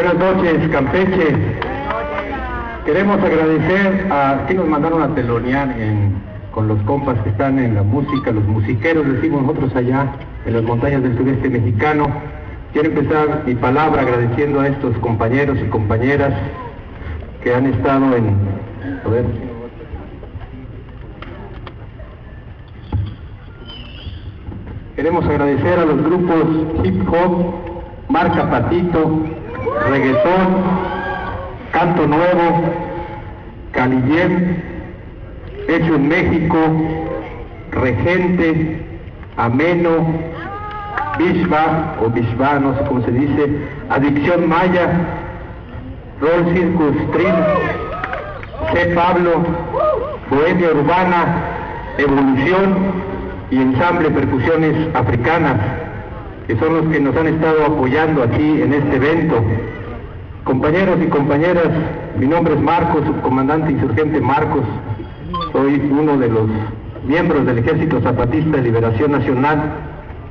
Buenas noches, Campeche. Queremos agradecer a que nos mandaron a telonear con los compas que están en la música, los musiqueros, decimos nosotros allá en las montañas del sureste mexicano. Quiero empezar mi palabra agradeciendo a estos compañeros y compañeras que han estado en... Queremos agradecer a los grupos hip hop, marca patito, reggaetón, canto nuevo, calillén, hecho en México, regente, ameno, bishba o bishba, no sé cómo se dice, adicción maya, roll circus stream, C. Pablo, bohemia urbana, evolución, y ensamble Percusiones Africanas, que son los que nos han estado apoyando aquí en este evento. Compañeros y compañeras, mi nombre es Marcos, subcomandante insurgente Marcos, soy uno de los miembros del Ejército Zapatista de Liberación Nacional,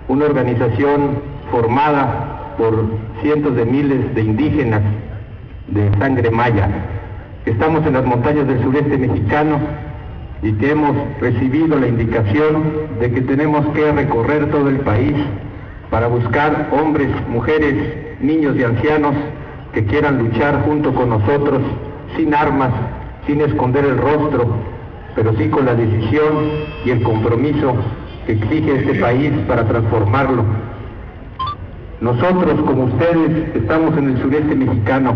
una organización formada por cientos de miles de indígenas de sangre maya. Estamos en las montañas del sureste mexicano y que hemos recibido la indicación de que tenemos que recorrer todo el país para buscar hombres, mujeres, niños y ancianos que quieran luchar junto con nosotros sin armas, sin esconder el rostro, pero sí con la decisión y el compromiso que exige este país para transformarlo. Nosotros, como ustedes, estamos en el sureste mexicano,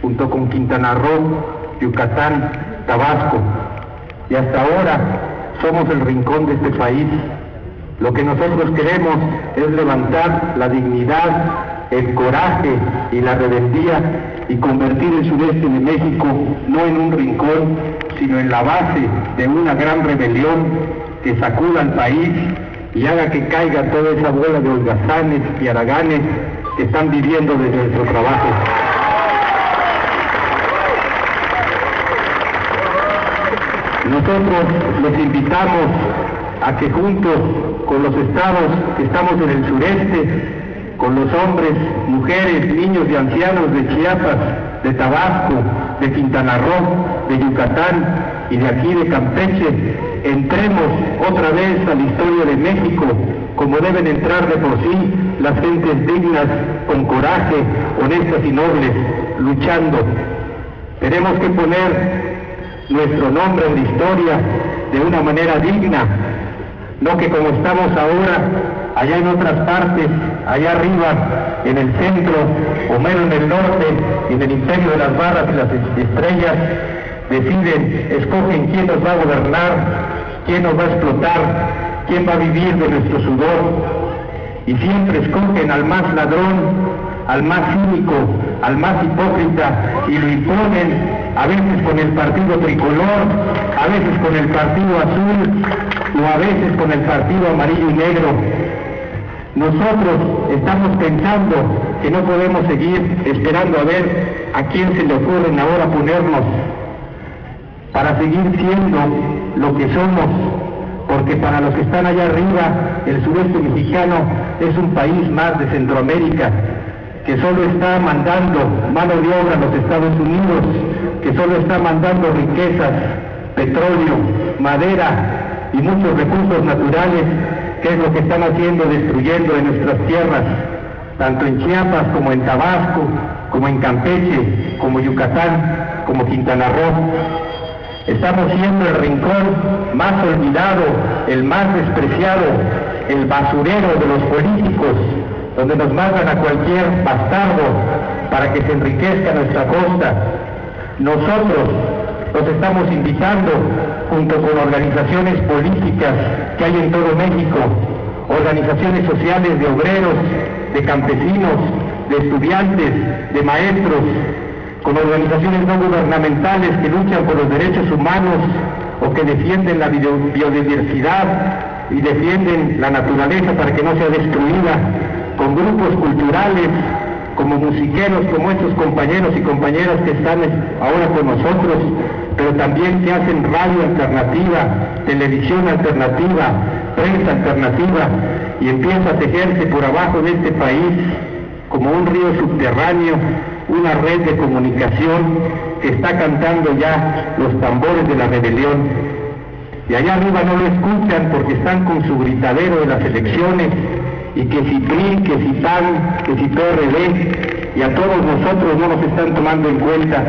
junto con Quintana Roo, Yucatán, Tabasco, y hasta ahora somos el rincón de este país. Lo que nosotros queremos es levantar la dignidad, el coraje y la rebeldía y convertir el sureste de México no en un rincón, sino en la base de una gran rebelión que sacuda al país y haga que caiga toda esa bola de holgazanes y araganes que están viviendo desde nuestro trabajo. Nosotros les invitamos a que junto con los estados que estamos en el sureste, con los hombres, mujeres, niños y ancianos de Chiapas, de Tabasco, de Quintana Roo, de Yucatán y de aquí de Campeche, entremos otra vez a la historia de México, como deben entrar de por sí las gentes dignas, con coraje, honestas y nobles, luchando. Tenemos que poner nuestro nombre en la historia de una manera digna, no que como estamos ahora, allá en otras partes, allá arriba, en el centro, o menos en el norte, en el imperio de las barras y las estrellas, deciden, escogen quién nos va a gobernar, quién nos va a explotar, quién va a vivir de nuestro sudor, y siempre escogen al más ladrón, al más cínico, al más hipócrita, y lo imponen a veces con el partido tricolor, a veces con el partido azul o a veces con el partido amarillo y negro. Nosotros estamos pensando que no podemos seguir esperando a ver a quién se le ocurren ahora ponernos para seguir siendo lo que somos, porque para los que están allá arriba, el sureste mexicano es un país más de Centroamérica, que solo está mandando mano de obra a los Estados Unidos, que solo está mandando riquezas, petróleo, madera y muchos recursos naturales, que es lo que están haciendo, destruyendo en nuestras tierras, tanto en Chiapas como en Tabasco, como en Campeche, como Yucatán, como Quintana Roo. Estamos siendo el rincón más olvidado, el más despreciado, el basurero de los políticos, donde nos mandan a cualquier bastardo para que se enriquezca nuestra costa. Nosotros los estamos invitando, junto con organizaciones políticas que hay en todo México, organizaciones sociales de obreros, de campesinos, de estudiantes, de maestros, con organizaciones no gubernamentales que luchan por los derechos humanos o que defienden la biodiversidad y defienden la naturaleza para que no sea destruida, con grupos culturales, como musiqueros, como estos compañeros y compañeras que están ahora con nosotros, pero también que hacen radio alternativa, televisión alternativa, prensa alternativa, y empieza a tejerse por abajo de este país como un río subterráneo una red de comunicación que está cantando ya los tambores de la rebelión. Y allá arriba no lo escuchan porque están con su gritadero de las elecciones y que si PRI, que si PAN, que si PRD, y a todos nosotros no nos están tomando en cuenta.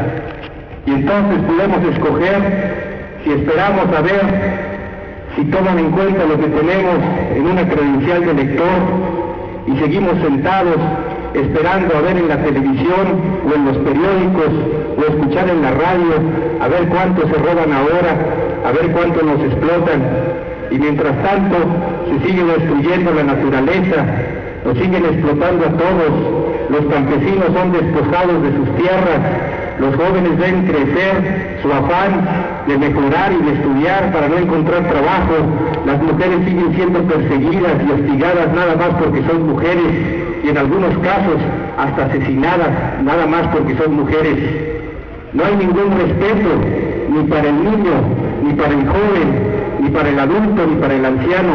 Y entonces podemos escoger si esperamos a ver si toman en cuenta lo que tenemos en una credencial de elector y seguimos sentados esperando a ver en la televisión o en los periódicos o escuchar en la radio a ver cuánto se roban ahora, a ver cuánto nos explotan y mientras tanto se sigue destruyendo la naturaleza, nos siguen explotando a todos, los campesinos son despojados de sus tierras, los jóvenes ven crecer su afán de mejorar y de estudiar para no encontrar trabajo, las mujeres siguen siendo perseguidas y hostigadas nada más porque son mujeres y en algunos casos hasta asesinadas nada más porque son mujeres. No hay ningún respeto ni para el niño, ni para el joven, ni para el adulto, ni para el anciano.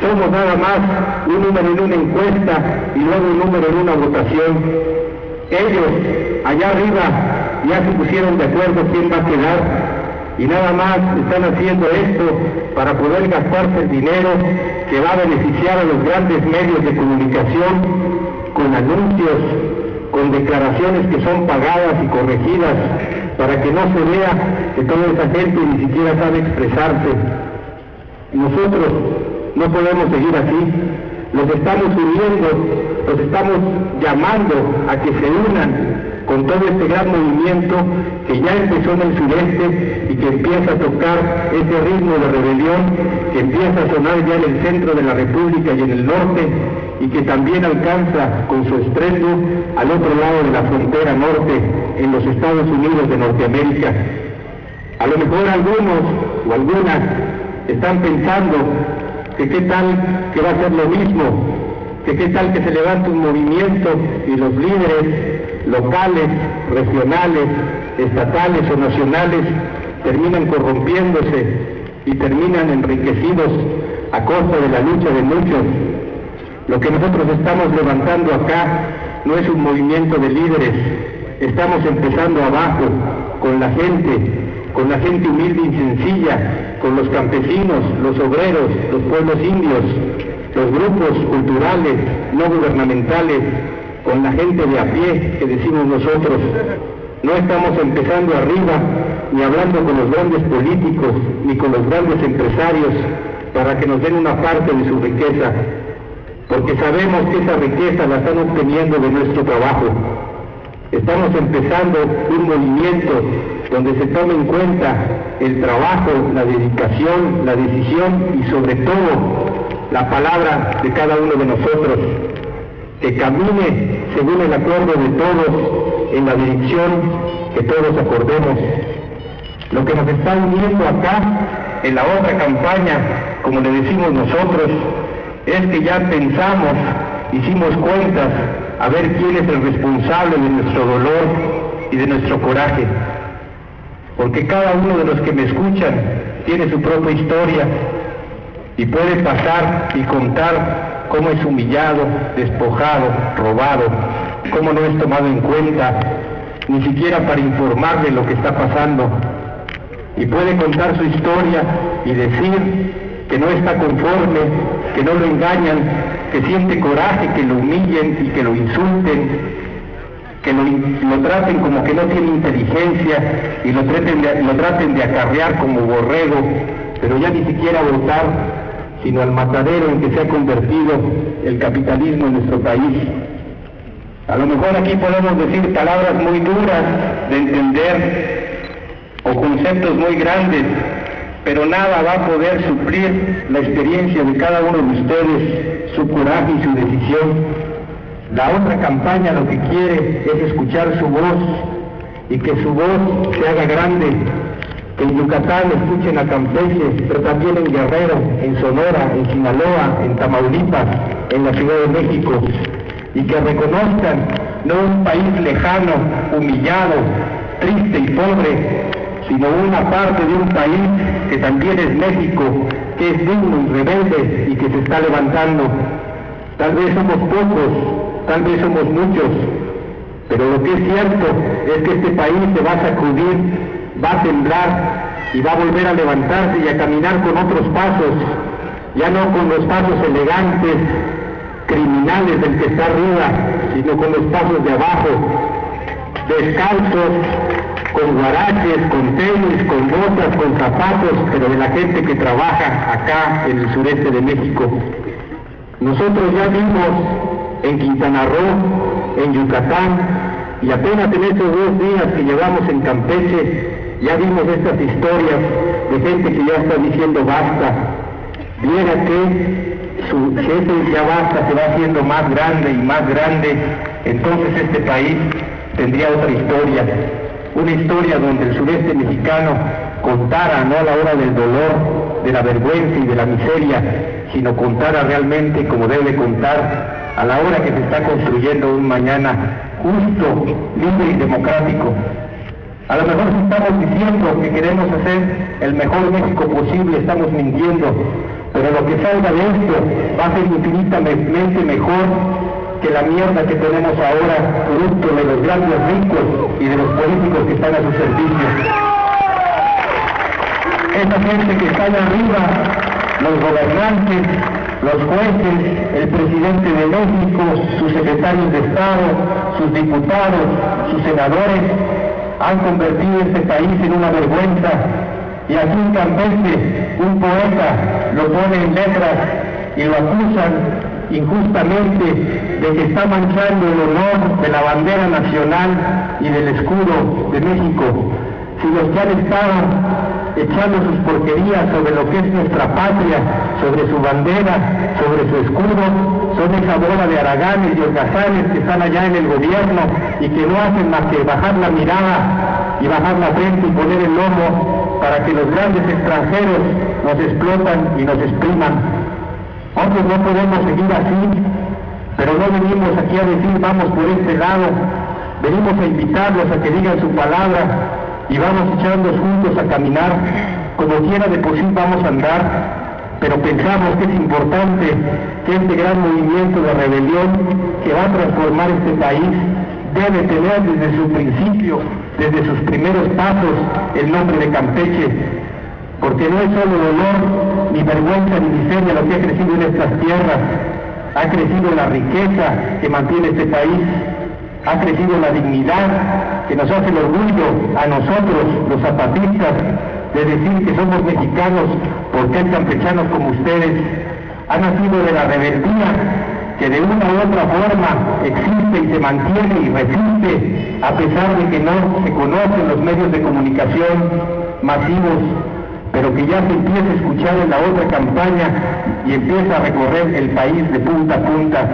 Somos nada más un número en una encuesta y luego un número en una votación. Ellos, allá arriba, ya se pusieron de acuerdo quién va a quedar y nada más están haciendo esto para poder gastarse el dinero que va a beneficiar a los grandes medios de comunicación con anuncios, con declaraciones que son pagadas y corregidas para que no se vea que toda esa gente ni siquiera sabe expresarse. Nosotros no podemos seguir así. Los estamos uniendo, los estamos llamando a que se unan con todo este gran movimiento que ya empezó en el sureste y que empieza a tocar ese ritmo de rebelión, que empieza a sonar ya en el centro de la República y en el norte, y que también alcanza con su estreno al otro lado de la frontera norte, en los Estados Unidos de Norteamérica. A lo mejor algunos o algunas están pensando que qué tal que va a ser lo mismo, que qué tal que se levante un movimiento y los líderes locales, regionales, estatales o nacionales terminan corrompiéndose y terminan enriquecidos a costa de la lucha de muchos lo que nosotros estamos levantando acá no es un movimiento de líderes, estamos empezando abajo, con la gente, con la gente humilde y sencilla, con los campesinos, los obreros, los pueblos indios, los grupos culturales, no gubernamentales, con la gente de a pie que decimos nosotros. No estamos empezando arriba, ni hablando con los grandes políticos, ni con los grandes empresarios, para que nos den una parte de su riqueza porque sabemos que esa riqueza la están obteniendo de nuestro trabajo. Estamos empezando un movimiento donde se tome en cuenta el trabajo, la dedicación, la decisión y sobre todo la palabra de cada uno de nosotros, que camine según el acuerdo de todos en la dirección que todos acordemos. Lo que nos está uniendo acá en la otra campaña, como le decimos nosotros, es que ya pensamos, hicimos cuentas a ver quién es el responsable de nuestro dolor y de nuestro coraje. Porque cada uno de los que me escuchan tiene su propia historia y puede pasar y contar cómo es humillado, despojado, robado, cómo no es tomado en cuenta, ni siquiera para informarle lo que está pasando. Y puede contar su historia y decir que no está conforme, que no lo engañan, que siente coraje, que lo humillen y que lo insulten, que lo, traten como que no tiene inteligencia y lo traten, de, lo traten de acarrear como borrego, pero ya ni siquiera votar, sino al matadero en que se ha convertido el capitalismo en nuestro país. A lo mejor aquí podemos decir palabras muy duras de entender o conceptos muy grandes, pero nada va a poder suplir la experiencia de cada uno de ustedes, su coraje y su decisión. La otra campaña lo que quiere es escuchar su voz y que su voz se haga grande, que en Yucatán escuchen a Campeche, pero también en Guerrero, en Sonora, en Sinaloa, en Tamaulipas, en la Ciudad de México, y que reconozcan no un país lejano, humillado, triste y pobre, sino una parte de un país que también es México, que es digno y rebelde y que se está levantando. Tal vez somos pocos, tal vez somos muchos, Pero lo que es cierto es que este país se va a sacudir, va a temblar y va a volver a levantarse y a caminar con otros pasos, ya no con los pasos elegantes, criminales del que está arriba, sino con los pasos de abajo, descalzos, con guaraches, con tenis, con botas, con zapatos, pero de la gente que trabaja acá en el sureste de México. Nosotros ya vimos en Quintana Roo, en Yucatán, y apenas en estos dos días que llevamos en Campeche, ya vimos estas historias de gente que ya está diciendo basta. Viera que su jefe ya basta, se va haciendo más grande y más grande, entonces este país tendría otra historia, una historia donde el sureste mexicano contara no a la hora del dolor, de la vergüenza y de la miseria, sino contara realmente como debe contar a la hora que se está construyendo un mañana justo, libre y democrático. A lo mejor estamos diciendo que queremos hacer el mejor México posible, estamos mintiendo, pero lo que salga de esto va a ser infinitamente mejor que la mierda que tenemos ahora, producto de los grandes ricos y de los políticos que están a su servicio. Esa gente que está arriba, los gobernantes, los jueces, el presidente de México, sus secretarios de Estado, sus diputados, sus senadores, han convertido este país en una vergüenza. Y aquí en Campeche, un poeta lo pone en letras y lo acusan injustamente de que está manchando el honor de la bandera nacional y del escudo de México. Si los que han estado echando sus porquerías sobre lo que es nuestra patria, sobre su bandera, sobre su escudo, son esa bola de araganes y holgazanes que están allá en el gobierno y que no hacen más que bajar la mirada y bajar la frente y poner el lomo para que los grandes extranjeros nos explotan y nos expriman. Nosotros no podemos seguir así, pero no venimos aquí a decir vamos por este lado, venimos a invitarlos a que digan su palabra y vamos echando juntos a caminar, como quiera de por sí vamos a andar, pero pensamos que es importante que este gran movimiento de rebelión que va a transformar este país debe tener desde su principio, desde sus primeros pasos, el nombre de Campeche, porque no es solo dolor, ni vergüenza, ni miseria lo que ha crecido en estas tierras, ha crecido la riqueza que mantiene este país, ha crecido la dignidad que nos hace el orgullo a nosotros, los zapatistas, de decir que somos mexicanos porque hay campechanos como ustedes, ha nacido de la rebeldía que de una u otra forma existe y se mantiene y resiste a pesar de que no se conocen los medios de comunicación masivos pero que ya se empieza a escuchar en la otra campaña y empieza a recorrer el país de punta a punta.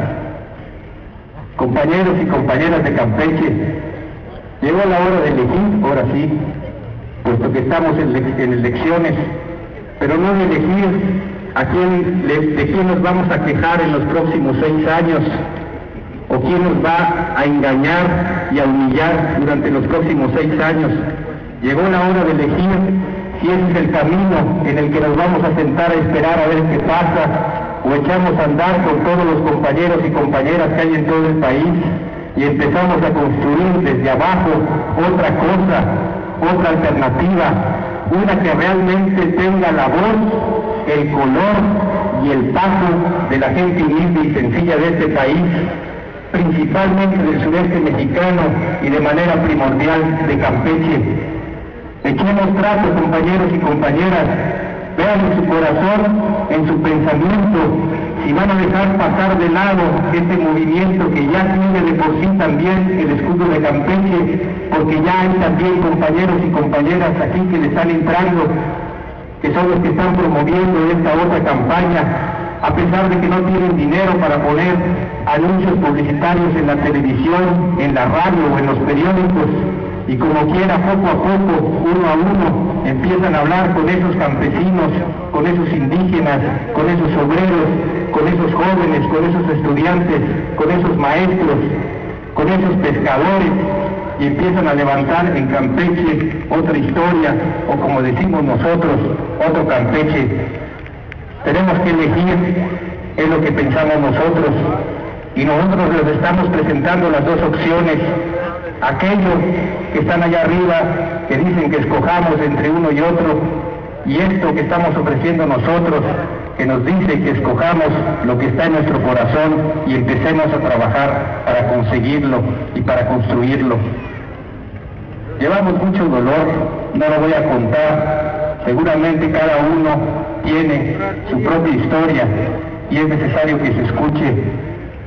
Compañeros y compañeras de Campeche, llegó la hora de elegir, ahora sí, puesto que estamos en, elecciones, pero no de elegir a quién, de quién nos vamos a quejar en los próximos seis años, o quién nos va a engañar y a humillar durante los próximos seis años. Llegó la hora de elegir si ese es el camino en el que nos vamos a sentar a esperar a ver qué pasa, o echamos a andar con todos los compañeros y compañeras que hay en todo el país y empezamos a construir desde abajo otra cosa, otra alternativa, una que realmente tenga la voz, el color y el paso de la gente humilde y sencilla de este país, principalmente del sureste mexicano y de manera primordial de Campeche Echemos trato, compañeros y compañeras, vean en su corazón, en su pensamiento, si van a dejar pasar de lado este movimiento que ya tiene de por sí también el escudo de Campeche, porque ya hay también compañeros y compañeras aquí que le están entrando, que son los que están promoviendo esta otra campaña, a pesar de que no tienen dinero para poner anuncios publicitarios en la televisión, en la radio o en los periódicos, y como quiera poco a poco, uno a uno, empiezan a hablar con esos campesinos, con esos indígenas, con esos obreros, con esos jóvenes, con esos estudiantes, con esos maestros, con esos pescadores, y empiezan a levantar en Campeche otra historia, o como decimos nosotros, otro Campeche. Tenemos que elegir, es lo que pensamos nosotros, Y nosotros les estamos presentando las dos opciones. Aquellos que están allá arriba, que dicen que escojamos entre uno y otro, y esto que estamos ofreciendo nosotros, que nos dice que escojamos lo que está en nuestro corazón y empecemos a trabajar para conseguirlo y para construirlo. Llevamos mucho dolor, no lo voy a contar, seguramente cada uno tiene su propia historia y es necesario que se escuche.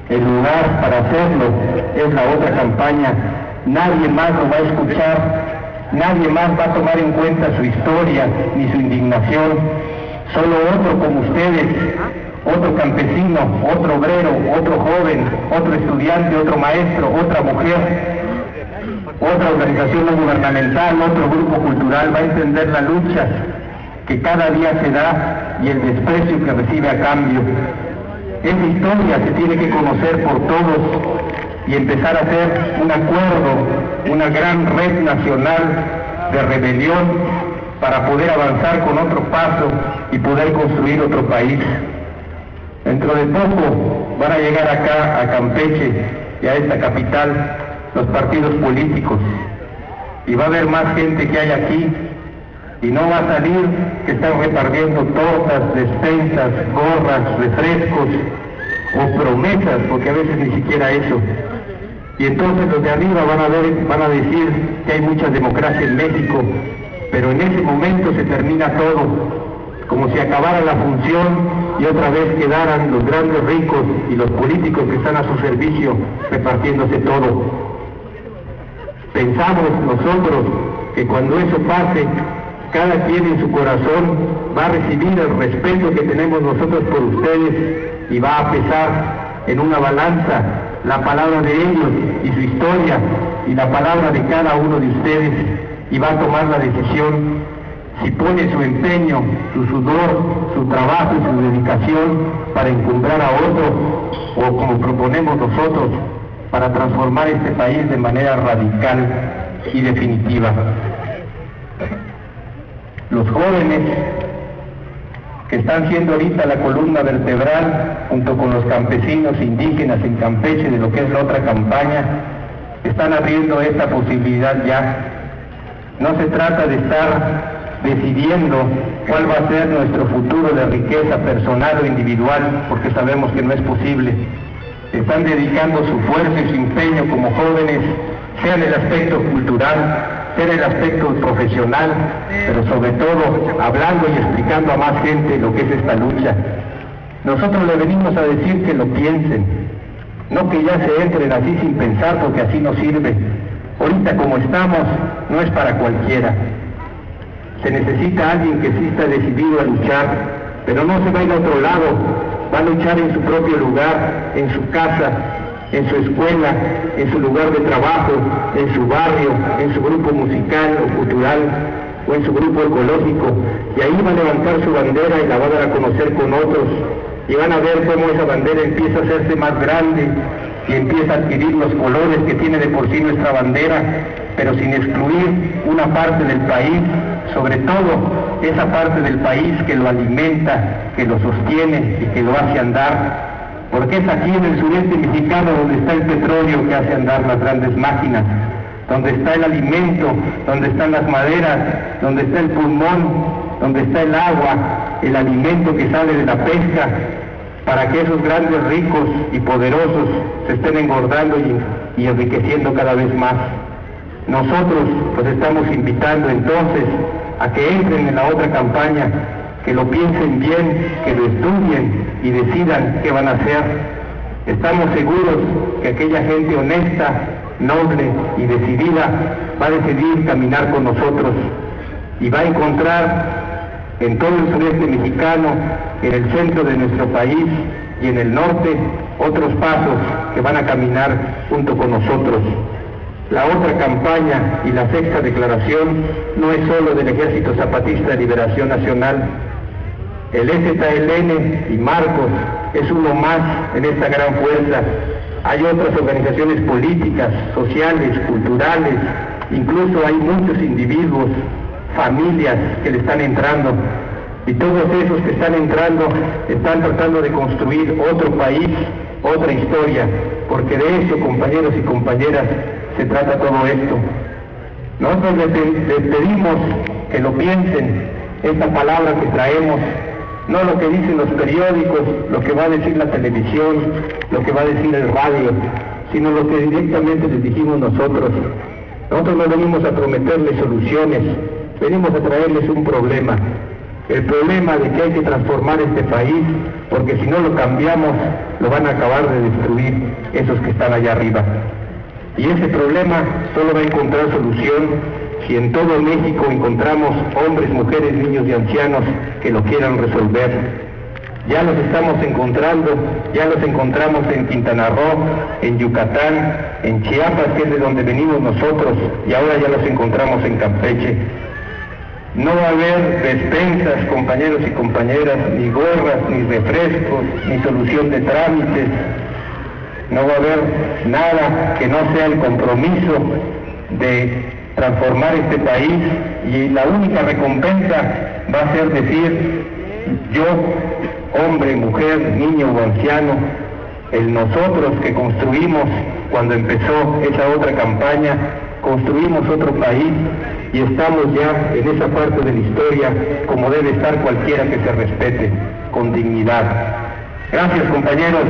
El lugar para hacerlo es la otra campaña. Nadie más lo va a escuchar, nadie más va a tomar en cuenta su historia ni su indignación. Solo otro como ustedes, otro campesino, otro obrero, otro joven, otro estudiante, otro maestro, otra mujer, otra organización no gubernamental, otro grupo cultural va a entender la lucha que cada día se da y el desprecio que recibe a cambio. Esa historia se tiene que conocer por todos y empezar a hacer un acuerdo, una gran red nacional de rebelión para poder avanzar con otro paso y poder construir otro país. Dentro de poco van a llegar acá a Campeche y a esta capital los partidos políticos y va a haber más gente que hay aquí y no va a salir que están repartiendo tortas, despensas, gorras, refrescos o promesas, porque a veces ni siquiera eso. Y entonces los de arriba van a ver, van a decir que hay mucha democracia en México, pero en ese momento se termina todo, como si acabara la función y otra vez quedaran los grandes ricos y los políticos que están a su servicio repartiéndose todo. Pensamos nosotros que cuando eso pase, cada quien en su corazón va a recibir el respeto que tenemos nosotros por ustedes y va a pesar en una balanza la palabra de ellos y su historia y la palabra de cada uno de ustedes y va a tomar la decisión si pone su empeño, su sudor, su trabajo y su dedicación para encumbrar a otro o como proponemos nosotros para transformar este país de manera radical y definitiva. Los jóvenes que están siendo ahorita la columna vertebral junto con los campesinos indígenas en Campeche de lo que es la otra campaña, están abriendo esta posibilidad ya. No se trata de estar decidiendo cuál va a ser nuestro futuro de riqueza personal o individual, porque sabemos que no es posible están dedicando su fuerza y su empeño como jóvenes, sea en el aspecto cultural, en el aspecto profesional, pero sobre todo hablando y explicando a más gente lo que es esta lucha. Nosotros le venimos a decir que lo piensen, no que ya se entren así sin pensar porque así no sirve. Ahorita como estamos no es para cualquiera. Se necesita alguien que sí está decidido a luchar, pero no se vaya a otro lado, va a luchar en su propio lugar, en su casa, en su escuela, en su lugar de trabajo, en su barrio, en su grupo musical o cultural o en su grupo ecológico. Y ahí va a levantar su bandera y la va a dar a conocer con otros. Y van a ver cómo esa bandera empieza a hacerse más grande y empieza a adquirir los colores que tiene de por sí nuestra bandera, pero sin excluir una parte del país, sobre todo esa parte del país que lo alimenta, que lo sostiene y que lo hace andar, porque es aquí en el sureste mexicano donde está el petróleo que hace andar las grandes máquinas, donde está el alimento, donde están las maderas, donde está el pulmón, donde está el agua, el alimento que sale de la pesca, para que esos grandes ricos y poderosos se estén engordando y, y enriqueciendo cada vez más. Nosotros los estamos invitando entonces a que entren en la otra campaña, que lo piensen bien, que lo estudien y decidan qué van a hacer. Estamos seguros que aquella gente honesta, noble y decidida va a decidir caminar con nosotros y va a encontrar en todo el sureste mexicano, en el centro de nuestro país y en el norte, otros pasos que van a caminar junto con nosotros. La otra campaña y la sexta declaración no es solo del Ejército Zapatista de Liberación Nacional. El STLN y Marcos es uno más en esta gran fuerza. Hay otras organizaciones políticas, sociales, culturales, incluso hay muchos individuos, familias que le están entrando. Y todos esos que están entrando están tratando de construir otro país, otra historia, porque de eso, compañeros y compañeras, se trata todo esto. Nosotros les, pedimos que lo piensen, esta palabra que traemos, no lo que dicen los periódicos, lo que va a decir la televisión, lo que va a decir el radio, sino lo que directamente les dijimos nosotros. Nosotros no venimos a prometerles soluciones, venimos a traerles un problema. El problema de que hay que transformar este país, porque si no lo cambiamos, lo van a acabar de destruir esos que están allá arriba. Y ese problema solo va a encontrar solución si en todo México encontramos hombres, mujeres, niños y ancianos que lo quieran resolver. Ya los estamos encontrando, ya los encontramos en Quintana Roo, en Yucatán, en Chiapas, que es de donde venimos nosotros, y ahora ya los encontramos en Campeche. No va a haber despensas, compañeros y compañeras, ni gorras, ni refrescos, ni solución de trámites. No va a haber nada que no sea el compromiso de transformar este país y la única recompensa va a ser decir, yo, hombre, mujer, niño o anciano, el nosotros que construimos cuando empezó esa otra campaña, construimos otro país y estamos ya en esa parte de la historia como debe estar cualquiera que se respete, con dignidad. Gracias compañeros.